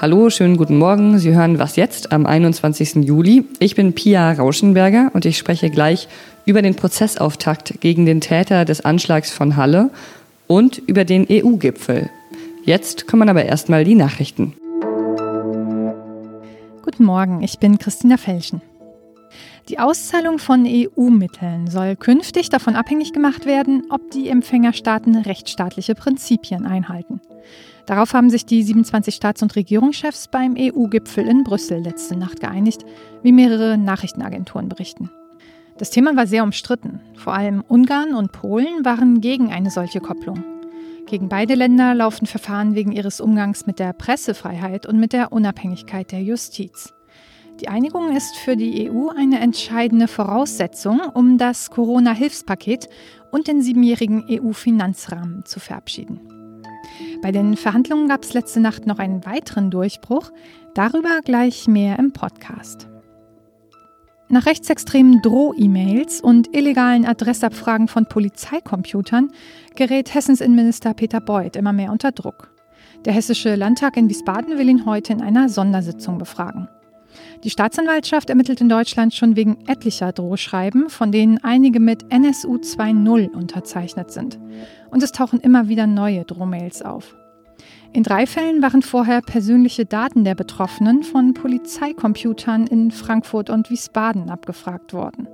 Hallo, schönen guten Morgen. Sie hören Was jetzt am 21. Juli. Ich bin Pia Rauschenberger und ich spreche gleich über den Prozessauftakt gegen den Täter des Anschlags von Halle und über den EU-Gipfel. Jetzt kommen aber erstmal die Nachrichten. Guten Morgen, ich bin Christina Felschen. Die Auszahlung von EU-Mitteln soll künftig davon abhängig gemacht werden, ob die Empfängerstaaten rechtsstaatliche Prinzipien einhalten. Darauf haben sich die 27 Staats- und Regierungschefs beim EU-Gipfel in Brüssel letzte Nacht geeinigt, wie mehrere Nachrichtenagenturen berichten. Das Thema war sehr umstritten. Vor allem Ungarn und Polen waren gegen eine solche Kopplung. Gegen beide Länder laufen Verfahren wegen ihres Umgangs mit der Pressefreiheit und mit der Unabhängigkeit der Justiz. Die Einigung ist für die EU eine entscheidende Voraussetzung, um das Corona-Hilfspaket und den siebenjährigen EU-Finanzrahmen zu verabschieden. Bei den Verhandlungen gab es letzte Nacht noch einen weiteren Durchbruch. Darüber gleich mehr im Podcast. Nach rechtsextremen Droh-E-Mails und illegalen Adressabfragen von Polizeicomputern gerät Hessens Innenminister Peter Beuth immer mehr unter Druck. Der Hessische Landtag in Wiesbaden will ihn heute in einer Sondersitzung befragen. Die Staatsanwaltschaft ermittelt in Deutschland schon wegen etlicher Drohschreiben, von denen einige mit NSU 2.0 unterzeichnet sind. Und es tauchen immer wieder neue Drohmails auf. In drei Fällen waren vorher persönliche Daten der Betroffenen von Polizeicomputern in Frankfurt und Wiesbaden abgefragt worden.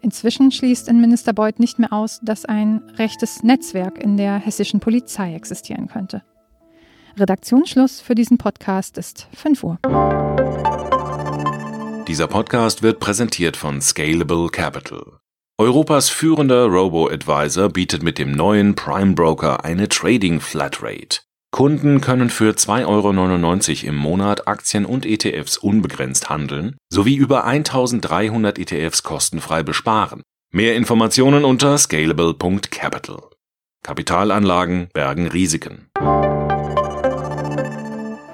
Inzwischen schließt Innenminister Beuth nicht mehr aus, dass ein rechtes Netzwerk in der hessischen Polizei existieren könnte. Redaktionsschluss für diesen Podcast ist 5 Uhr. Dieser Podcast wird präsentiert von Scalable Capital. Europas führender Robo-Advisor bietet mit dem neuen Prime Broker eine Trading Flatrate. Kunden können für 2,99 Euro im Monat Aktien und ETFs unbegrenzt handeln sowie über 1300 ETFs kostenfrei besparen. Mehr Informationen unter scalable.capital. Kapitalanlagen bergen Risiken.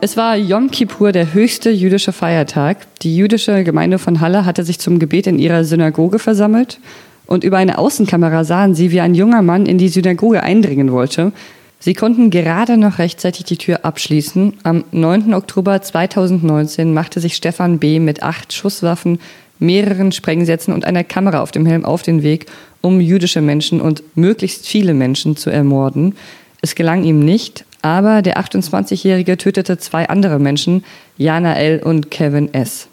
Es war Yom Kippur, der höchste jüdische Feiertag. Die jüdische Gemeinde von Halle hatte sich zum Gebet in ihrer Synagoge versammelt und über eine Außenkamera sahen sie, wie ein junger Mann in die Synagoge eindringen wollte. Sie konnten gerade noch rechtzeitig die Tür abschließen. Am 9. Oktober 2019 machte sich Stefan B. mit acht Schusswaffen, mehreren Sprengsätzen und einer Kamera auf dem Helm auf den Weg, um jüdische Menschen und möglichst viele Menschen zu ermorden. Es gelang ihm nicht, aber der 28-Jährige tötete zwei andere Menschen, Jana L. und Kevin S.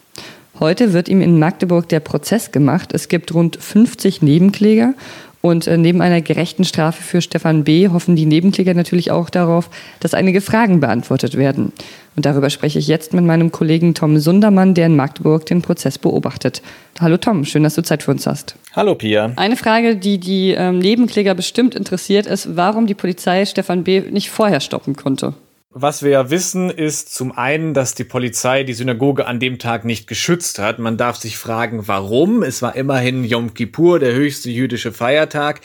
Heute wird ihm in Magdeburg der Prozess gemacht. Es gibt rund 50 Nebenkläger und äh, neben einer gerechten Strafe für Stefan B. hoffen die Nebenkläger natürlich auch darauf, dass einige Fragen beantwortet werden. Und darüber spreche ich jetzt mit meinem Kollegen Tom Sundermann, der in Magdeburg den Prozess beobachtet. Hallo Tom, schön, dass du Zeit für uns hast. Hallo Pia. Eine Frage, die die ähm, Nebenkläger bestimmt interessiert, ist, warum die Polizei Stefan B. nicht vorher stoppen konnte. Was wir ja wissen, ist zum einen, dass die Polizei die Synagoge an dem Tag nicht geschützt hat. Man darf sich fragen, warum. Es war immerhin Yom Kippur, der höchste jüdische Feiertag.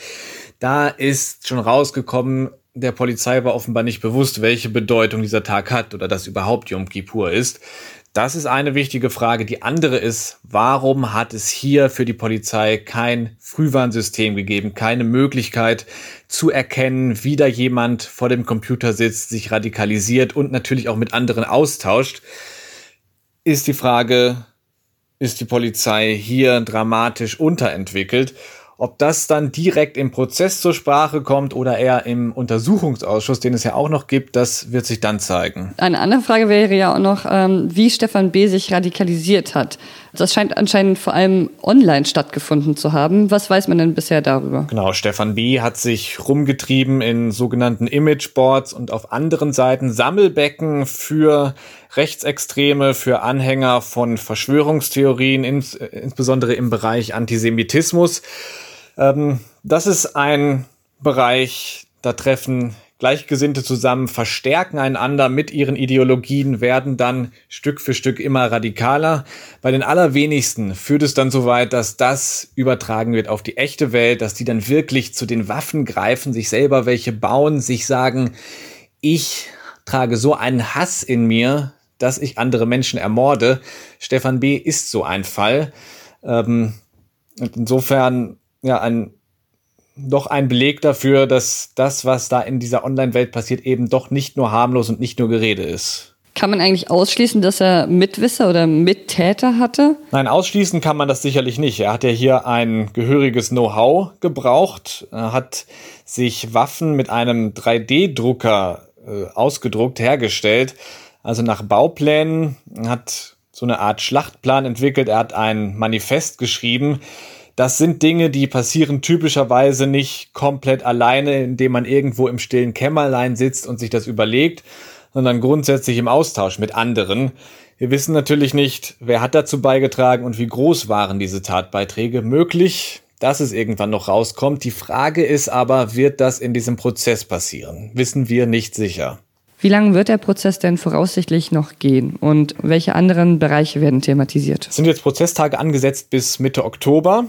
Da ist schon rausgekommen, der Polizei war offenbar nicht bewusst, welche Bedeutung dieser Tag hat oder dass überhaupt Yom Kippur ist. Das ist eine wichtige Frage. Die andere ist, warum hat es hier für die Polizei kein Frühwarnsystem gegeben, keine Möglichkeit zu erkennen, wie da jemand vor dem Computer sitzt, sich radikalisiert und natürlich auch mit anderen austauscht? Ist die Frage, ist die Polizei hier dramatisch unterentwickelt? Ob das dann direkt im Prozess zur Sprache kommt oder eher im Untersuchungsausschuss, den es ja auch noch gibt, das wird sich dann zeigen. Eine andere Frage wäre ja auch noch, ähm, wie Stefan B. sich radikalisiert hat. Das scheint anscheinend vor allem online stattgefunden zu haben. Was weiß man denn bisher darüber? Genau, Stefan B. hat sich rumgetrieben in sogenannten Imageboards und auf anderen Seiten Sammelbecken für Rechtsextreme, für Anhänger von Verschwörungstheorien, ins, insbesondere im Bereich Antisemitismus. Ähm, das ist ein Bereich, da treffen Gleichgesinnte zusammen, verstärken einander mit ihren Ideologien, werden dann Stück für Stück immer radikaler. Bei den allerwenigsten führt es dann so weit, dass das übertragen wird auf die echte Welt, dass die dann wirklich zu den Waffen greifen, sich selber welche bauen, sich sagen, ich trage so einen Hass in mir, dass ich andere Menschen ermorde. Stefan B. ist so ein Fall. Ähm, insofern ja, ein doch ein Beleg dafür, dass das, was da in dieser Online-Welt passiert, eben doch nicht nur harmlos und nicht nur Gerede ist. Kann man eigentlich ausschließen, dass er Mitwisser oder Mittäter hatte? Nein, ausschließen kann man das sicherlich nicht. Er hat ja hier ein gehöriges Know-how gebraucht, hat sich Waffen mit einem 3D-Drucker äh, ausgedruckt hergestellt, also nach Bauplänen, hat so eine Art Schlachtplan entwickelt, er hat ein Manifest geschrieben, das sind Dinge, die passieren typischerweise nicht komplett alleine, indem man irgendwo im stillen Kämmerlein sitzt und sich das überlegt, sondern grundsätzlich im Austausch mit anderen. Wir wissen natürlich nicht, wer hat dazu beigetragen und wie groß waren diese Tatbeiträge. Möglich, dass es irgendwann noch rauskommt. Die Frage ist aber, wird das in diesem Prozess passieren? Wissen wir nicht sicher. Wie lange wird der Prozess denn voraussichtlich noch gehen und welche anderen Bereiche werden thematisiert? Es sind jetzt Prozesstage angesetzt bis Mitte Oktober.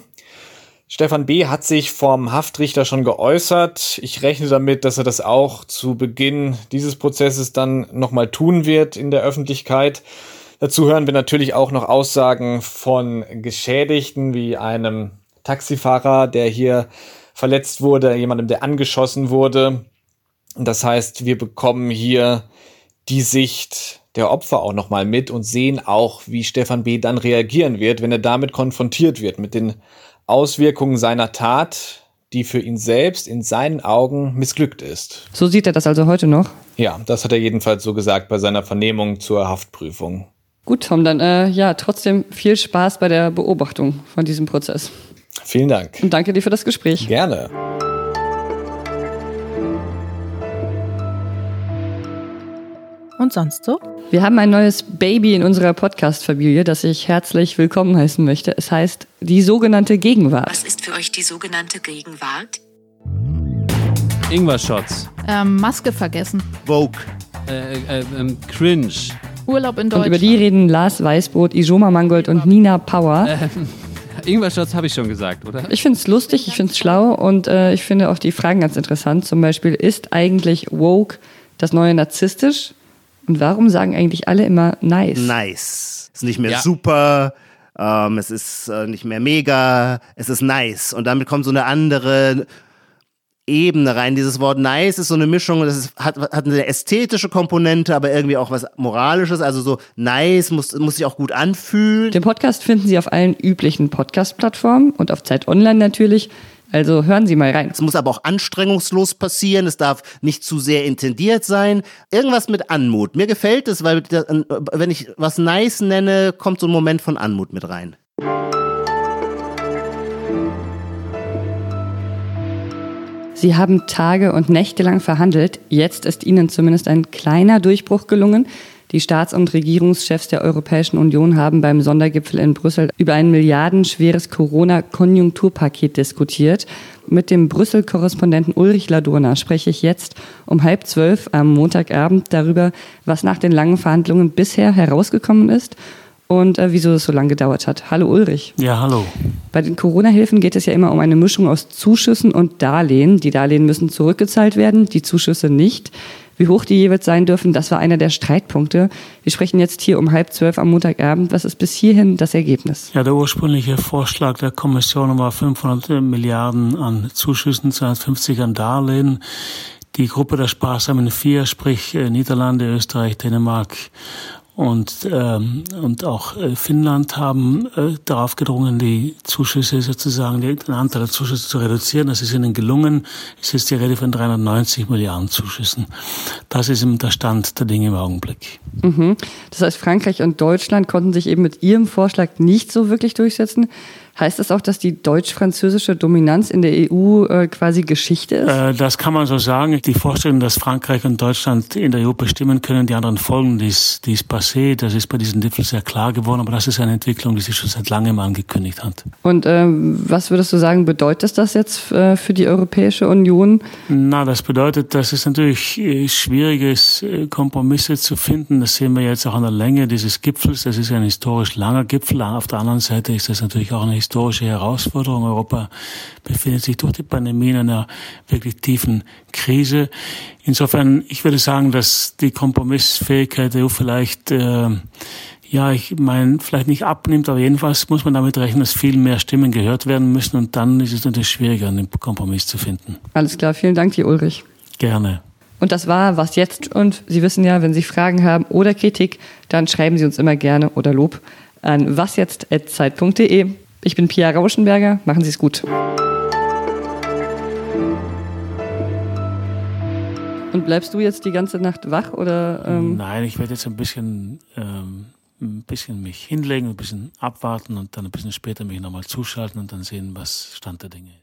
Stefan B. hat sich vom Haftrichter schon geäußert. Ich rechne damit, dass er das auch zu Beginn dieses Prozesses dann nochmal tun wird in der Öffentlichkeit. Dazu hören wir natürlich auch noch Aussagen von Geschädigten wie einem Taxifahrer, der hier verletzt wurde, jemandem, der angeschossen wurde. Das heißt, wir bekommen hier die Sicht der Opfer auch nochmal mit und sehen auch, wie Stefan B. dann reagieren wird, wenn er damit konfrontiert wird, mit den Auswirkungen seiner Tat, die für ihn selbst in seinen Augen missglückt ist. So sieht er das also heute noch? Ja, das hat er jedenfalls so gesagt bei seiner Vernehmung zur Haftprüfung. Gut, Tom, dann äh, ja, trotzdem viel Spaß bei der Beobachtung von diesem Prozess. Vielen Dank. Und danke dir für das Gespräch. Gerne. Und sonst so? Wir haben ein neues Baby in unserer Podcast-Familie, das ich herzlich willkommen heißen möchte. Es heißt die sogenannte Gegenwart. Was ist für euch die sogenannte Gegenwart? Ingwer-Shots. Ähm, Maske vergessen. Vogue. Äh, äh, ähm, cringe. Urlaub in Und Deutschland. über die reden Lars Weißbrot, Ijoma Mangold und Nina Power. Ingwer-Shots habe ich schon gesagt, oder? Ich finde es lustig, ich finde es schlau und äh, ich finde auch die Fragen ganz interessant. Zum Beispiel, ist eigentlich woke das neue narzisstisch? Und warum sagen eigentlich alle immer nice? nice. Es ist nicht mehr Ja. super, ähm, es ist äh, nicht mehr mega, es ist nice. Und damit kommt so eine andere Ebene rein. Dieses Wort nice ist so eine Mischung, das ist, hat, hat eine ästhetische Komponente, aber irgendwie auch was Moralisches. Also so nice muss, muss sich auch gut anfühlen. Den Podcast finden Sie auf allen üblichen Podcast-Plattformen und auf Zeit Online natürlich. Also hören Sie mal rein. Es muss aber auch anstrengungslos passieren. Es darf nicht zu sehr intendiert sein. Irgendwas mit Anmut. Mir gefällt es, weil wenn ich was nice nenne, kommt so ein Moment von Anmut mit rein. Sie haben Tage und Nächte lang verhandelt. Jetzt ist Ihnen zumindest ein kleiner Durchbruch gelungen. Die Staats- und Regierungschefs der Europäischen Union haben beim Sondergipfel in Brüssel über ein milliardenschweres Corona-Konjunkturpaket diskutiert. Mit dem Brüssel-Korrespondenten Ulrich Ladurna spreche ich jetzt um halb zwölf am Montagabend darüber, was nach den langen Verhandlungen bisher herausgekommen ist und äh, wieso es so lange gedauert hat. Hallo Ulrich. Ja, hallo. Bei den Corona-Hilfen geht es ja immer um eine Mischung aus Zuschüssen und Darlehen. Die Darlehen müssen zurückgezahlt werden, die Zuschüsse nicht. Wie hoch die jeweils sein dürfen, das war einer der Streitpunkte. Wir sprechen jetzt hier um halb zwölf am Montagabend. Was ist bis hierhin das Ergebnis? Ja, der ursprüngliche Vorschlag der Kommission war 500 Milliarden an Zuschüssen, 250 an Darlehen. Die Gruppe der sparsamen Vier, sprich äh, Niederlande, Österreich, Dänemark und, ähm, und auch äh, Finnland haben äh, darauf gedrungen, die Zuschüsse sozusagen, den Anteil der Zuschüsse zu reduzieren. Das ist ihnen gelungen. Es ist die Rede von 390 Milliarden Zuschüssen. Das ist im- der Stand der Dinge im Augenblick. Mhm. Das heißt, Frankreich und Deutschland konnten sich eben mit ihrem Vorschlag nicht so wirklich durchsetzen. Heißt das auch, dass die deutsch-französische Dominanz in der EU äh, quasi Geschichte ist? Äh, Das kann man so sagen. Die Vorstellung, dass Frankreich und Deutschland in der EU bestimmen können, die anderen folgen, die ist, die ist passé. Das ist bei diesem Gipfel sehr klar geworden. Aber das ist eine Entwicklung, die sich schon seit langem angekündigt hat. Und ähm, was würdest du sagen, bedeutet das jetzt äh, für die Europäische Union? Na, das bedeutet, dass es natürlich äh, schwierig ist, äh, Kompromisse zu finden. Das sehen wir jetzt auch an der Länge dieses Gipfels. Das ist ein historisch langer Gipfel. Auf der anderen Seite ist das natürlich auch eine historische Herausforderung. Europa befindet sich durch die Pandemie in einer wirklich tiefen Krise. Insofern, ich würde sagen, dass die Kompromissfähigkeit der EU vielleicht äh, ja, ich meine, vielleicht nicht abnimmt, aber jedenfalls muss man damit rechnen, dass viel mehr Stimmen gehört werden müssen und dann ist es natürlich schwieriger, einen Kompromiss zu finden. Alles klar, vielen Dank dir, Ulrich. Gerne. Und das war was jetzt. Und Sie wissen ja, wenn Sie Fragen haben oder Kritik, dann schreiben Sie uns immer gerne oder Lob an wasjetzt.zeit.de. Ich bin Pia Rauschenberger. Machen Sie es gut. Und bleibst du jetzt die ganze Nacht wach oder? Ähm Nein, ich werde jetzt ein bisschen, ähm, ein bisschen mich hinlegen, ein bisschen abwarten und dann ein bisschen später mich nochmal zuschalten und dann sehen, was Stand der Dinge ist.